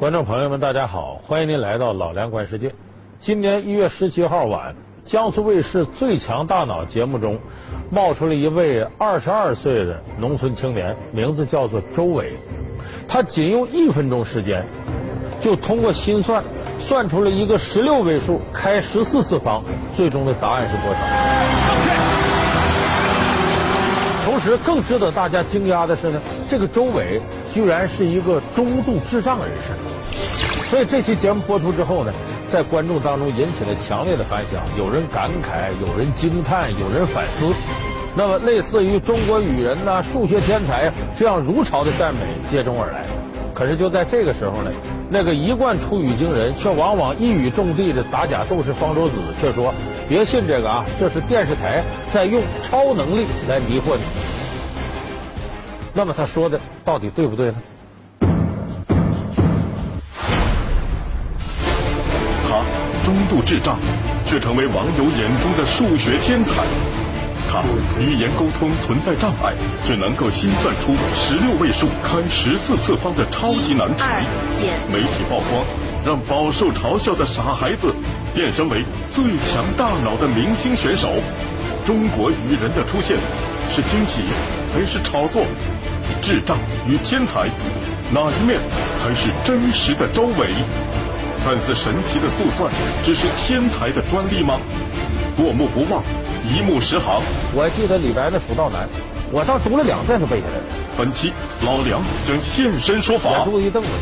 观众朋友们，大家好，欢迎您来到老梁观世界。今年一月十七号晚，江苏卫视《最强大脑》节目中冒出了一位二十二岁的农村青年，名字叫做周伟。他仅用一分钟时间，就通过心算算出了一个十六位数开十四次方，最终的答案是多少？时，更值得大家惊讶的是呢，这个周伟居然是一个中度智障人士。所以这期节目播出之后呢，在观众当中引起了强烈的反响，有人感慨，有人惊叹，有人反思。那么，类似于中国语人呐、数学天才这样如潮的赞美接踵而来。可是就在这个时候呢，那个一贯出语惊人，却往往一语中的的打假斗士方舟子却说：“别信这个啊，这是电视台在用超能力来迷惑你。”那么他说的到底对不对呢？他中度智障，却成为网友眼中的数学天才。他语言沟通存在障碍，只能够心算出十六位数开十四次方的超级难题。媒体曝光，让饱受嘲笑的傻孩子变身为最强大脑的明星选手。中国愚人的出现是惊喜还是炒作？智障与天才，哪一面才是真实的周伟？看似神奇的速算，只是天才的专利吗？过目不忘，一目十行。我记得李白的《蜀道难》，我倒读了两遍就背下来了。本期老梁将现身说法，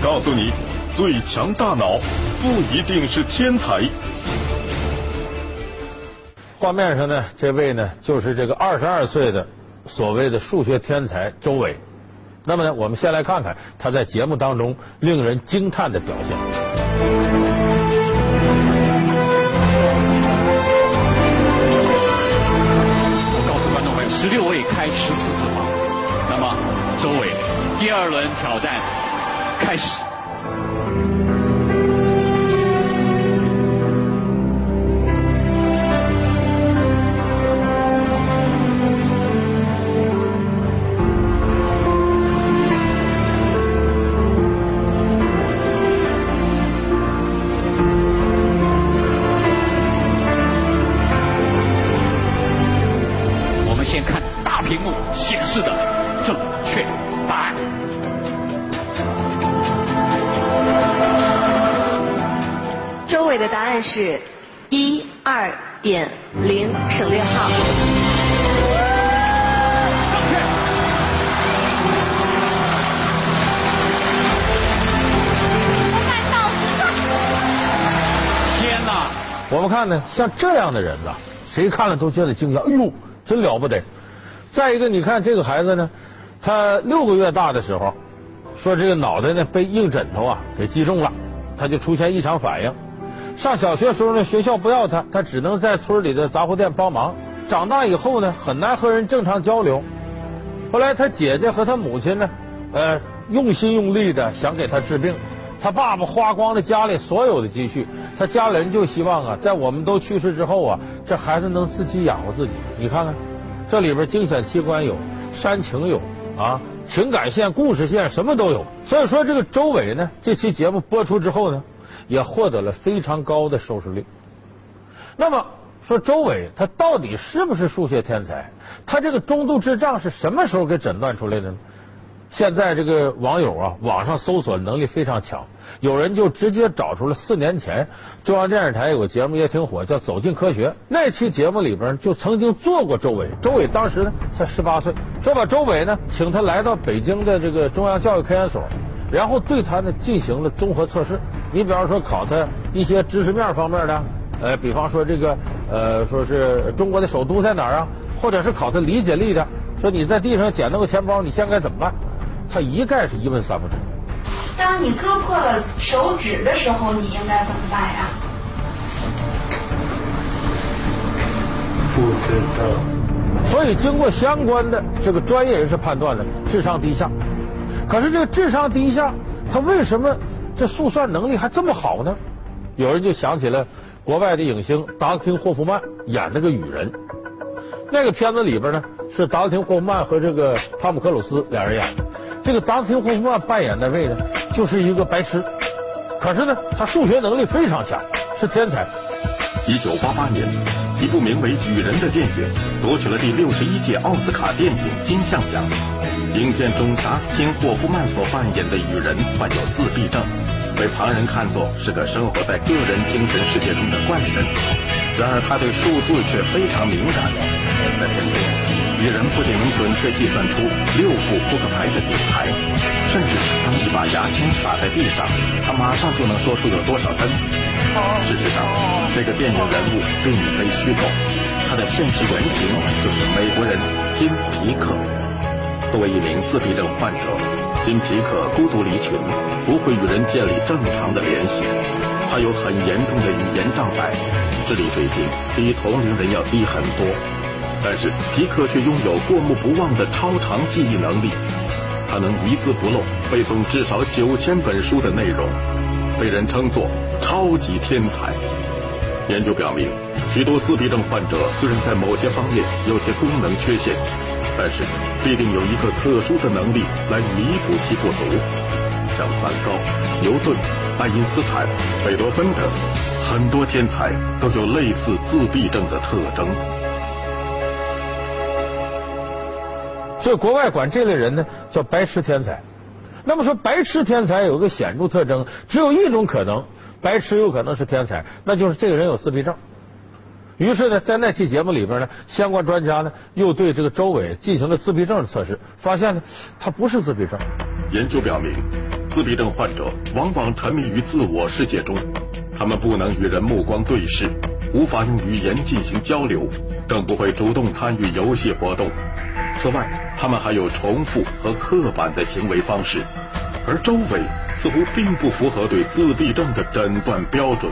告诉你，最强大脑不一定是天才。画面上呢，这位呢就是这个二十二岁的所谓的数学天才周伟。那么呢，我们先来看看他在节目当中令人惊叹的表现。我告诉观众朋友，十六位开十四次方。那么，周伟，第二轮挑战开始。伟的答案是一二点零，省略号。正确。天哪！我们看呢，像这样的人呐，谁看了都觉得惊讶，哎呦，真了不得。再一个，你看这个孩子呢，他六个月大的时候，说这个脑袋呢被硬枕头啊给击中了，他就出现异常反应。上小学时候呢，学校不要他，他只能在村里的杂货店帮忙。长大以后呢，很难和人正常交流。后来他姐姐和他母亲呢，呃，用心用力的想给他治病。他爸爸花光了家里所有的积蓄，他家里人就希望啊，在我们都去世之后啊，这孩子能自己养活自己。你看看，这里边惊险器官有，煽情有啊，情感线、故事线什么都有。所以说，这个周伟呢，这期节目播出之后呢，也获得了非常高的收视率。那么说，周伟他到底是不是数学天才？他这个中度智障是什么时候给诊断出来的呢？现在这个网友啊，网上搜索能力非常强，有人就直接找出了四年前中央电视台有个节目也挺火，叫《走进科学》。那期节目里边就曾经做过周伟，周伟当时呢才十八岁，说把周伟呢请他来到北京的这个中央教育科研所，然后对他呢进行了综合测试。你比方说考他一些知识面方面的，呃，比方说这个呃，说是中国的首都在哪儿啊，或者是考他理解力的，说你在地上捡到个钱包，你现在该怎么办？他一概是一问三不知。当你割破了手指的时候，你应该怎么办呀？不知道。所以，经过相关的这个专业人士判断呢，智商低下。可是这个智商低下，他为什么这速算能力还这么好呢？有人就想起了国外的影星达斯汀·霍夫曼演那个雨人，那个片子里边呢是达斯汀·霍夫曼和这个汤姆·克鲁斯俩人演的。这个达斯汀·霍夫曼扮演那位呢，就是一个白痴，可是呢，他数学能力非常强，是天才。一九八八年，一部名为《雨人》的电影夺取了第六十一届奥斯卡电影金像奖。影片中，达斯汀·霍夫曼所扮演的雨人患有自闭症，被旁人看作是个生活在个人精神世界中的怪人。然而，他对数字却非常敏感。在片中，雨人不仅能准确计算出六副扑克牌的底牌，甚至当一把牙签撒在地上，他马上就能说出有多少根。事实上，这个电影人物并非虚构，他的现实原型就是美国人金皮克。作为一名自闭症患者，金皮克孤独离群，不会与人建立正常的联系。他有很严重的语言障碍，智力水平比同龄人要低很多。但是皮克却拥有过目不忘的超长记忆能力，他能一字不漏背诵至少九千本书的内容，被人称作超级天才。研究表明，许多自闭症患者虽然在某些方面有些功能缺陷，但是必定有一个特殊的能力来弥补其不足。像梵高、牛顿、爱因斯坦、贝多芬等很多天才都有类似自闭症的特征。所以国外管这类人呢叫白痴天才。那么说白痴天才有个显著特征，只有一种可能，白痴有可能是天才，那就是这个人有自闭症。于是呢，在那期节目里边呢，相关专家呢又对这个周伟进行了自闭症的测试，发现呢他不是自闭症。研究表明，自闭症患者往往沉迷于自我世界中，他们不能与人目光对视，无法用语言进行交流，更不会主动参与游戏活动。此外，他们还有重复和刻板的行为方式，而周伟似乎并不符合对自闭症的诊断标准。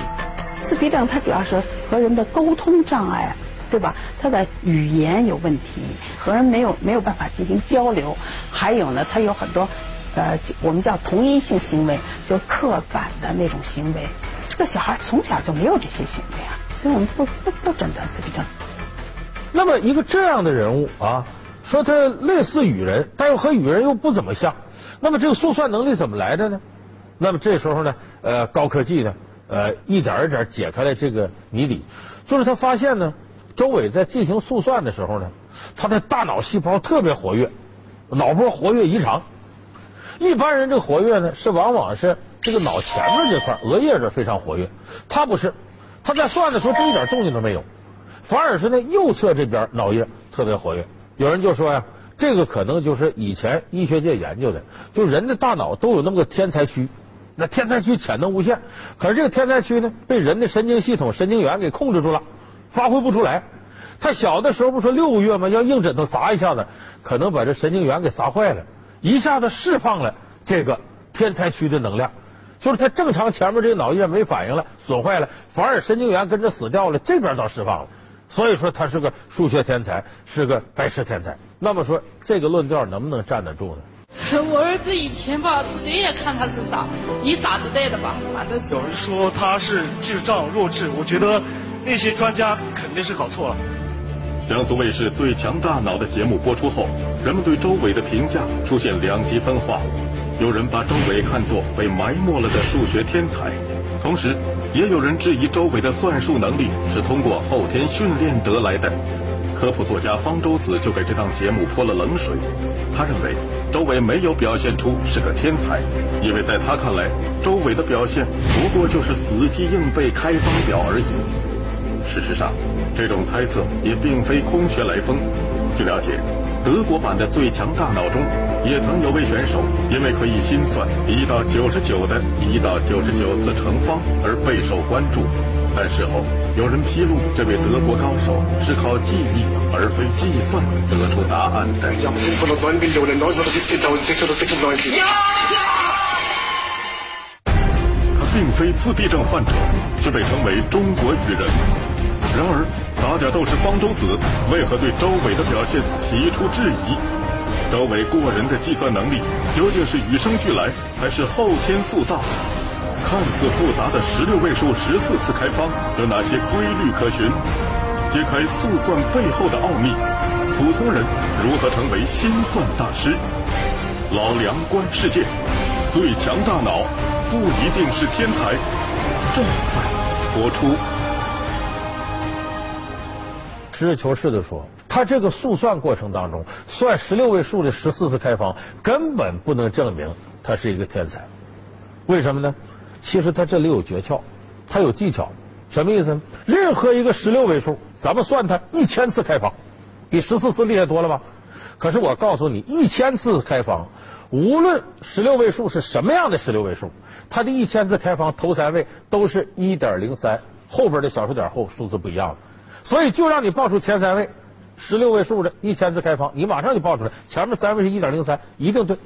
自闭症它主要是和人的沟通障碍，对吧？他的语言有问题，和人没有没有办法进行交流，还有呢，他有很多呃我们叫同一性行为，就刻板的那种行为。这个小孩从小就没有这些行为啊，所以我们不不不诊断自闭症。那么一个这样的人物啊。说他类似雨人，但又和雨人又不怎么像。那么这个速算能力怎么来的呢？那么这时候呢，呃，高科技呢，呃，一点一点解开了这个谜底。就是他发现呢，周伟在进行速算的时候呢，他的大脑细胞特别活跃，脑波活跃异常。一般人这个活跃呢，是往往是这个脑前面这块额叶这非常活跃，他不是，他在算的时候这一点动静都没有，反而是那右侧这边脑叶特别活跃。有人就说呀，这个可能就是以前医学界研究的，就人的大脑都有那么个天才区，那天才区潜能无限，可是这个天才区呢，被人的神经系统、神经元给控制住了，发挥不出来。他小的时候不说六个月吗？要硬枕头砸一下子，可能把这神经元给砸坏了，一下子释放了这个天才区的能量，就是他正常前面这个脑叶没反应了，损坏了，反而神经元跟着死掉了，这边倒释放了。所以说他是个数学天才，是个白痴天才。那么说这个论调能不能站得住呢？我儿子以前吧，谁也看他是傻，以傻子带的吧，反正是。有人说他是智障弱智，我觉得那些专家肯定是搞错了。江苏卫视《最强大脑》的节目播出后，人们对周伟的评价出现两极分化。有人把周伟看作被埋没了的数学天才，同时。也有人质疑周伟的算术能力是通过后天训练得来的。科普作家方舟子就给这档节目泼了冷水。他认为周伟没有表现出是个天才，因为在他看来，周伟的表现不过就是死记硬背开方表而已。事实上，这种猜测也并非空穴来风。据了解。德国版的《最强大脑》中，也曾有位选手因为可以心算一到九十九的一到九十九次乘方而备受关注。但事后有人披露，这位德国高手是靠记忆而非计算得出答案的。他并非自闭症患者，却被称为中国雨人。然而。打假斗士方舟子为何对周伟的表现提出质疑？周伟过人的计算能力究竟是与生俱来还是后天塑造？看似复杂的十六位数十四次开方有哪些规律可循？揭开速算背后的奥秘，普通人如何成为心算大师？老梁观世界，最强大脑不一定是天才。正在播出。实事求是的说，他这个速算过程当中算十六位数的十四次开方，根本不能证明他是一个天才。为什么呢？其实他这里有诀窍，他有技巧。什么意思呢？任何一个十六位数，咱们算它一千次开方，比十四次厉害多了吧？可是我告诉你，一千次开方，无论十六位数是什么样的十六位数，它的一千次开方头三位都是一点零三，后边的小数点后数字不一样了。所以就让你报出前三位十六位数的一千次开方，你马上就报出来，前面三位是一点零三，一定对。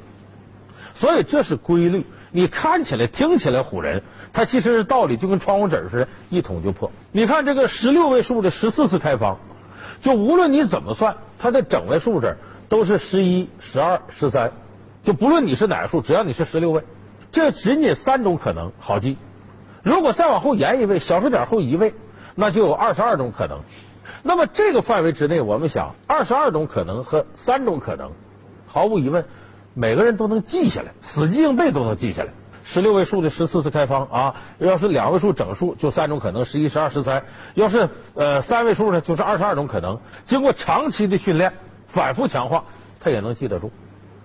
所以这是规律，你看起来听起来唬人，它其实道理，就跟窗户纸似的，一捅就破。你看这个十六位数的十四次开方，就无论你怎么算，它的整位数字都是十一、十二、十三，就不论你是哪个数，只要你是十六位，这仅仅三种可能好记。如果再往后延一位，小数点后一位，那就有二十二种可能。那么这个范围之内，我们想二十二种可能和三种可能，毫无疑问。每个人都能记下来，死记硬背都能记下来。十六位数的十四次开方啊，要是两位数整数就三种可能，十一、十二、十三；要是呃三位数呢，就是二十二种可能。经过长期的训练，反复强化，他也能记得住。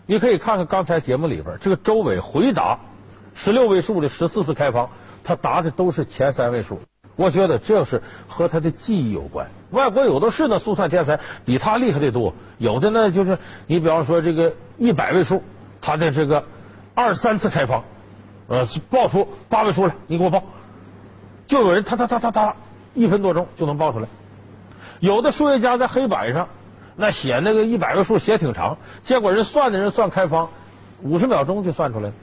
你可以看看刚才节目里边，这个周伟回答十六位数的十四次开方，他答的都是前三位数。我觉得这是和他的记忆有关。外国有的是那速算天才，比他厉害的多。有的呢，就是你比方说这个一百位数，他的这个二三次开方，呃，报出八位数来，你给我报。就有人他他他他他一分多钟就能报出来。有的数学家在黑板上那写那个一百位数写挺长，结果人算的人算开方，五十秒钟就算出来了。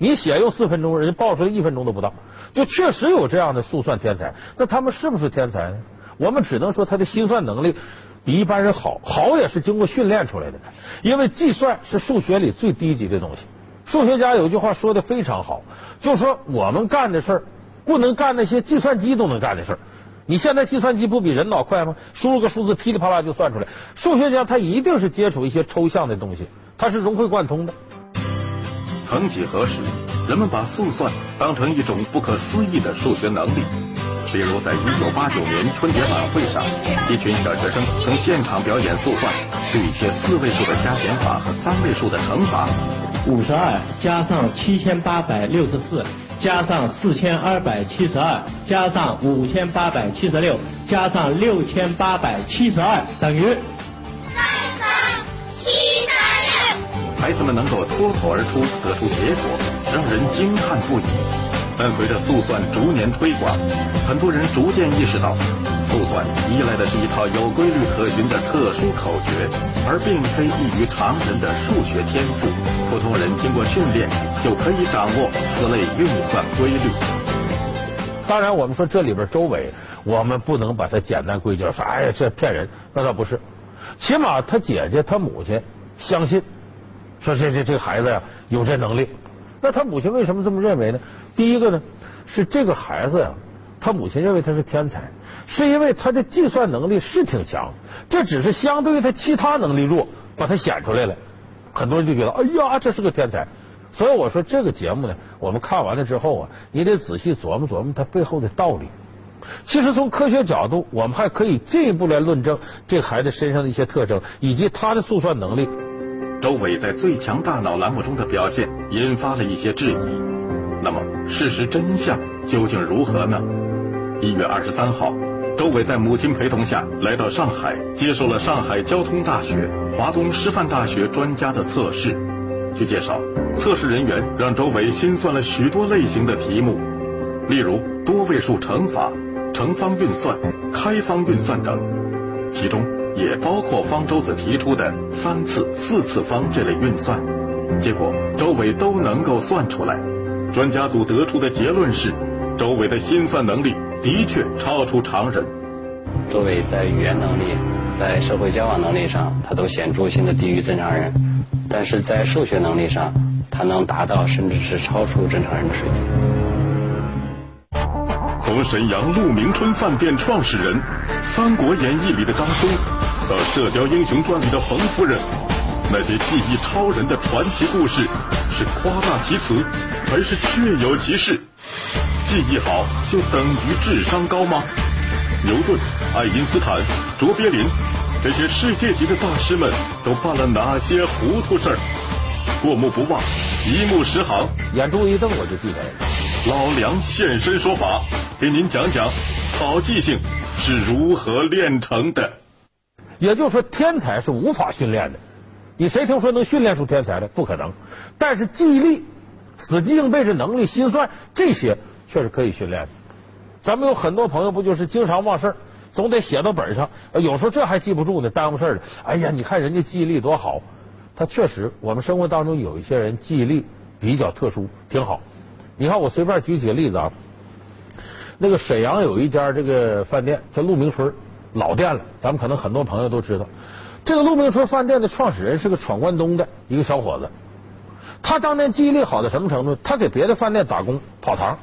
你写用四分钟，人家报出来一分钟都不到。就确实有这样的速算天才，那他们是不是天才呢？我们只能说他的心算能力比一般人好，好也是经过训练出来的。因为计算是数学里最低级的东西。数学家有句话说的非常好，就说我们干的事儿不能干那些计算机都能干的事儿。你现在计算机不比人脑快吗？输入个数字噼里啪啦就算出来。数学家他一定是接触一些抽象的东西，他是融会贯通的。曾几何时，人们把速算当成一种不可思议的数学能力。比如，在一九八九年春节晚会上，一群小学生曾现场表演速算，对一些四位数的加减法和三位数的乘法。五十二加上七千八百六十四，加上四千二百七十二，加上五千八百七十六，加上六千八百七十二，等于。三三七三六孩子们能够脱口而出得出结果，让人惊叹不已。但随着速算逐年推广，很多人逐渐意识到，速算依赖的是一套有规律可循的特殊口诀，而并非异于常人的数学天赋。普通人经过训练就可以掌握此类运算规律。当然，我们说这里边周围，我们不能把它简单归结说，哎呀，这骗人，那倒不是。起码他姐姐、他母亲相信。说这这这孩子呀有这能力，那他母亲为什么这么认为呢？第一个呢是这个孩子呀，他母亲认为他是天才，是因为他的计算能力是挺强，这只是相对于他其他能力弱，把他显出来了。很多人就觉得哎呀这是个天才，所以我说这个节目呢，我们看完了之后啊，你得仔细琢磨琢磨它背后的道理。其实从科学角度，我们还可以进一步来论证这孩子身上的一些特征以及他的速算能力。周伟在《最强大脑》栏目中的表现引发了一些质疑。那么，事实真相究竟如何呢？一月二十三号，周伟在母亲陪同下来到上海，接受了上海交通大学、华东师范大学专家的测试。据介绍，测试人员让周伟心算了许多类型的题目，例如多位数乘法、乘方运算、开方运算等，其中。也包括方舟子提出的三次、四次方这类运算，结果周伟都能够算出来。专家组得出的结论是，周伟的心算能力的确超出常人。周伟在语言能力、在社会交往能力上，他都显著性的低于正常人，但是在数学能力上，他能达到甚至是超出正常人的水平。从沈阳鹿鸣春饭店创始人，《三国演义》里的张松。到《射雕英雄传》里的冯夫人，那些技艺超人的传奇故事是夸大其词，还是确有其事？技艺好就等于智商高吗？牛顿、爱因斯坦、卓别林这些世界级的大师们都办了哪些糊涂事儿？过目不忘，一目十行，眼珠一瞪我就记得了。老梁现身说法，给您讲讲好记性是如何练成的。也就是说，天才是无法训练的。你谁听说能训练出天才来？不可能。但是记忆力、死记硬背这能力、心算这些确实可以训练。咱们有很多朋友不就是经常忘事儿，总得写到本上。有时候这还记不住呢，耽误事儿了。哎呀，你看人家记忆力多好。他确实，我们生活当中有一些人记忆力比较特殊，挺好。你看，我随便举几个例子啊。那个沈阳有一家这个饭店叫鹿鸣村，老店了，咱们可能很多朋友都知道。这个鹿鸣村饭店的创始人是个闯关东的一个小伙子，他当年记忆力好到什么程度？他给别的饭店打工跑堂。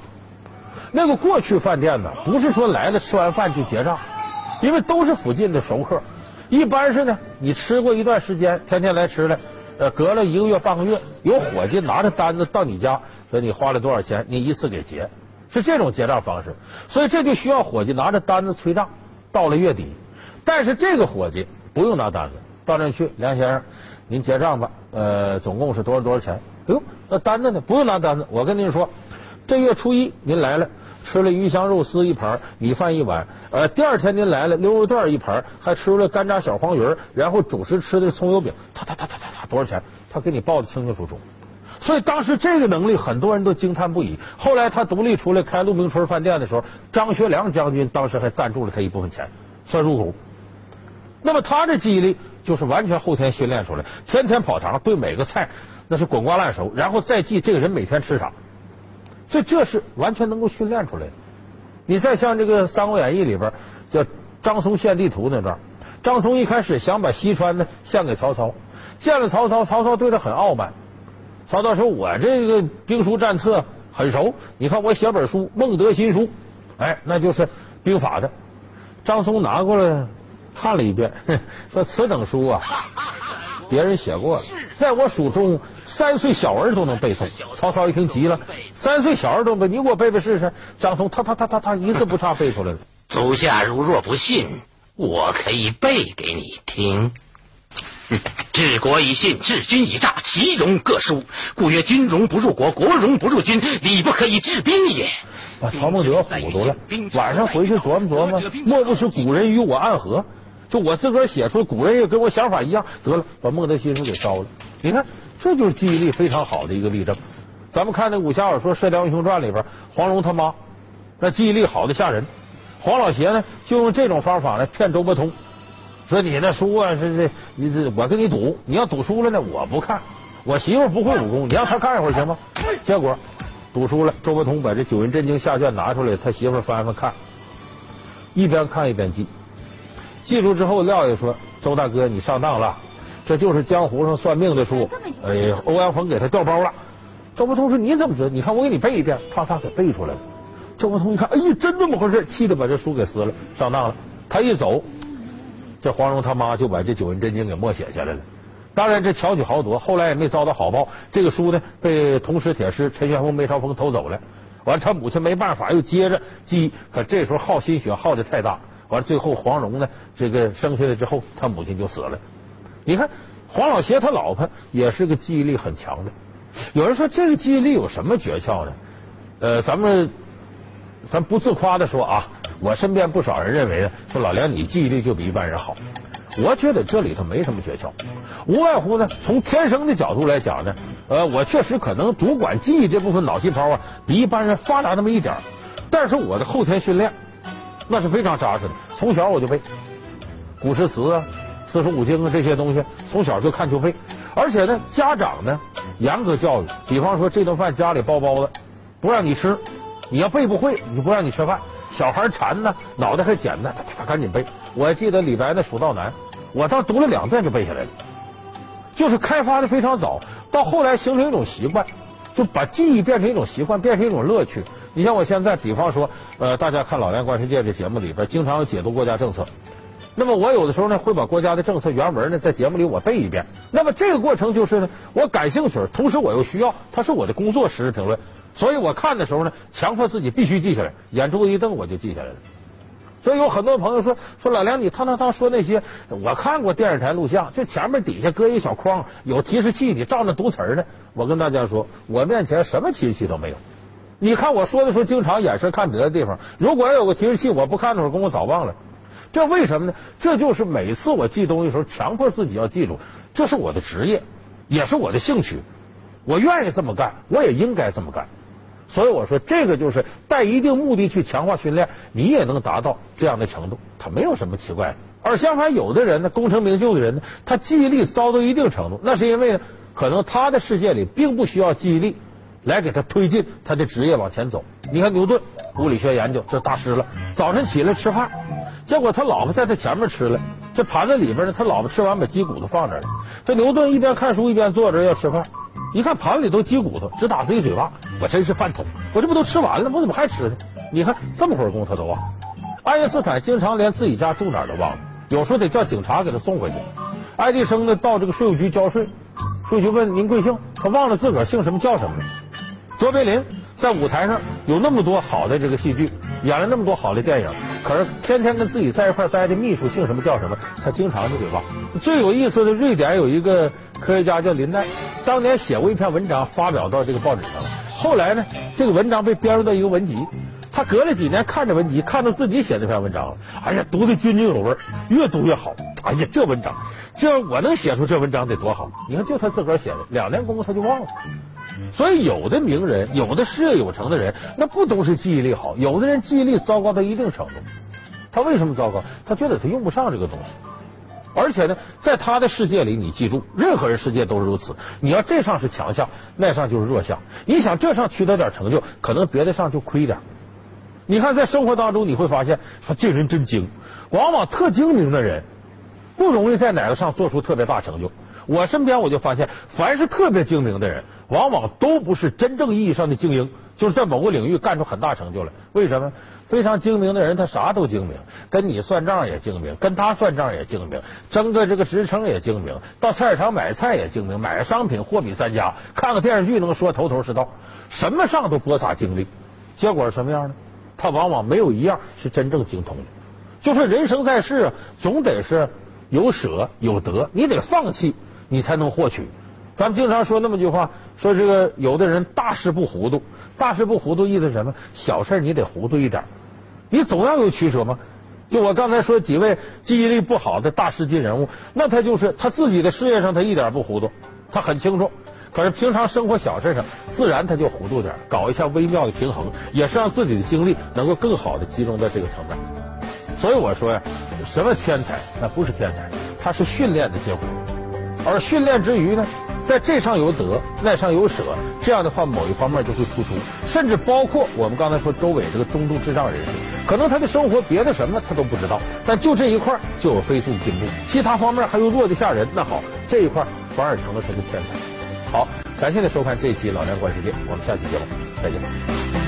那个过去饭店呢，不是说来了吃完饭就结账，因为都是附近的熟客。一般是呢，你吃过一段时间，天天来吃了，呃，隔了一个月半个月，有伙计拿着单子到你家，说你花了多少钱，你一次给结，是这种结账方式。所以这就需要伙计拿着单子催账，到了月底。但是这个伙计不用拿单子，到那去，梁先生，您结账吧，呃，总共是多少多少钱？哎呦，那单子呢？不用拿单子，我跟您说，这月初一您来了。吃了鱼香肉丝一盘，米饭一碗。呃，第二天您来了，溜肉段一盘，还吃了干炸小黄鱼然后主食吃的葱油饼，他他他他他他多少钱？他给你报的清清楚楚。所以当时这个能力，很多人都惊叹不已。后来他独立出来开鹿鸣春饭店的时候，张学良将军当时还赞助了他一部分钱，算入股。那么他的记忆力就是完全后天训练出来，天天跑堂，对每个菜那是滚瓜烂熟，然后再记这个人每天吃啥。所以这是完全能够训练出来的。你再像这个《三国演义》里边叫张松献地图那段，张松一开始想把西川呢献给曹操，见了曹操，曹操对他很傲慢。曹操说：“我这个兵书战策很熟，你看我写本书《孟德新书》，哎，那就是兵法的。”张松拿过来看了一遍，说：“此等书啊，别人写过了，在我蜀中。”三岁小儿都能背诵，曹操一听急了，三岁小儿都背，你给我背背试试。张松他他他他他一字不差背出来了。足下如若不信，我可以背给你听。治国以信，治军以诈，其荣各殊。故曰：军荣不入国，国荣不入军，礼不可以治兵也。把曹孟德唬住了，晚上回去琢磨琢磨，莫不是古人与我暗合？就我自个儿写出古人也跟我想法一样，得了，把孟德新书给烧了。你看。这就是记忆力非常好的一个例证。咱们看那武侠小说《射雕英雄传》里边，黄蓉他妈那记忆力好的吓人。黄老邪呢，就用这种方法来骗周伯通，说你那书啊是这，你这我跟你赌，你要赌输了呢，我不看。我媳妇不会武功，你让她看一会儿行吗？结果赌输了，周伯通把这《九阴真经》下卷拿出来，他媳妇翻翻看，一边看一边记。记住之后，廖爷说：“周大哥，你上当了。”这就是江湖上算命的书，哎，欧阳锋给他调包了。周伯通说：“你怎么知道？你看我给你背一遍，啪嚓给背出来了。”周伯通一看，哎呀，真这么回事，气得把这书给撕了，上当了。他一走，这黄蓉他妈就把这《九阴真经》给默写下来了。当然，这巧取豪夺，后来也没遭到好报。这个书呢，被同时铁师陈玄风、梅超风偷走了。完了，他母亲没办法，又接着记。可这时候耗心血耗的太大，完了最后黄蓉呢，这个生下来之后，他母亲就死了。你看黄老邪他老婆也是个记忆力很强的。有人说这个记忆力有什么诀窍呢？呃，咱们咱不自夸的说啊，我身边不少人认为说老梁你记忆力就比一般人好。我觉得这里头没什么诀窍，无外乎呢从天生的角度来讲呢，呃，我确实可能主管记忆这部分脑细胞啊比一般人发达那么一点但是我的后天训练那是非常扎实的，从小我就背古诗词啊。四书五经啊，这些东西从小就看就背，而且呢，家长呢严格教育。比方说，这顿饭家里包包子，不让你吃，你要背不会，你不让你吃饭。小孩馋呢，脑袋还简单，他他赶紧背。我记得李白的《蜀道难》，我当读了两遍就背下来了。就是开发的非常早，到后来形成一种习惯，就把记忆变成一种习惯，变成一种乐趣。你像我现在，比方说，呃，大家看《老梁观世界》这节目里边，经常有解读国家政策。那么我有的时候呢会把国家的政策原文呢在节目里我背一遍。那么这个过程就是呢，我感兴趣，同时我又需要，它是我的工作实时评论，所以我看的时候呢，强迫自己必须记下来，眼珠子一瞪我就记下来了。所以有很多朋友说说老梁，你堂堂堂说那些，我看过电视台录像，就前面底下搁一小框，有提示器，你照那读词儿呢。我跟大家说，我面前什么提示器都没有。你看我说的时候，经常眼神看别的地方。如果要有个提示器，我不看的时候，功我早忘了。这为什么呢？这就是每次我记东西的时候，强迫自己要记住，这是我的职业，也是我的兴趣，我愿意这么干，我也应该这么干。所以我说，这个就是带一定目的去强化训练，你也能达到这样的程度，它没有什么奇怪的。而相反，有的人呢，功成名就的人呢，他记忆力糟到一定程度，那是因为呢，可能他的世界里并不需要记忆力来给他推进他的职业往前走。你看牛顿，物理学研究这大师了，早晨起来吃饭，结果他老婆在他前面吃了，这盘子里边呢，他老婆吃完把鸡骨头放这了。这牛顿一边看书一边坐着要吃饭。一看盘子里都鸡骨头，直打自己嘴巴，我真是饭桶！我这不都吃完了？我怎么还吃呢？你看这么会儿功夫他都忘了。爱因斯坦经常连自己家住哪儿都忘了，有时候得叫警察给他送回去。爱迪生呢，到这个税务局交税，税务局问您贵姓，他忘了自个儿姓什么叫什么了。卓别林在舞台上有那么多好的这个戏剧，演了那么多好的电影，可是天天跟自己在一块待的秘书姓什么叫什么，他经常就给忘。最有意思的，瑞典有一个科学家叫林奈。当年写过一篇文章，发表到这个报纸上了。后来呢，这个文章被编入到一个文集。他隔了几年看着文集，看到自己写这篇文章了。哎呀，读的津津有味，越读越好。哎呀，这文章，这要我能写出这文章得多好！你看，就他自个儿写的，两年功夫他就忘了。所以，有的名人，有的事业有成的人，那不都是记忆力好？有的人记忆力糟糕到一定程度，他为什么糟糕？他觉得他用不上这个东西。而且呢，在他的世界里，你记住，任何人世界都是如此。你要这上是强项，那上就是弱项。你想这上取得点成就，可能别的上就亏点。你看，在生活当中，你会发现，说这人真精。往往特精明的人，不容易在哪个上做出特别大成就。我身边我就发现，凡是特别精明的人，往往都不是真正意义上的精英，就是在某个领域干出很大成就来。为什么？非常精明的人，他啥都精明，跟你算账也精明，跟他算账也精明，争个这个职称也精明，到菜市场买菜也精明，买个商品货比三家，看个电视剧能说头头是道，什么上都播撒精力，结果是什么样呢？他往往没有一样是真正精通的。就是人生在世啊，总得是有舍有得，你得放弃，你才能获取。咱们经常说那么句话，说这个有的人大事不糊涂。大事不糊涂意思是什么？小事你得糊涂一点，你总要有取舍吗？就我刚才说几位记忆力不好的大师级人物，那他就是他自己的事业上他一点不糊涂，他很清楚。可是平常生活小事上，自然他就糊涂点，搞一下微妙的平衡，也是让自己的精力能够更好的集中在这个层面。所以我说呀，什么天才？那不是天才，他是训练的结果。而训练之余呢？在这上有得，那上有舍，这样的话，某一方面就会突出，甚至包括我们刚才说周伟这个中度智障人士，可能他的生活别的什么他都不知道，但就这一块就有飞速进步，其他方面还又弱的吓人。那好，这一块反而成了他的天才。好，感谢您收看这一期《老梁观世界》，我们下期节目再见。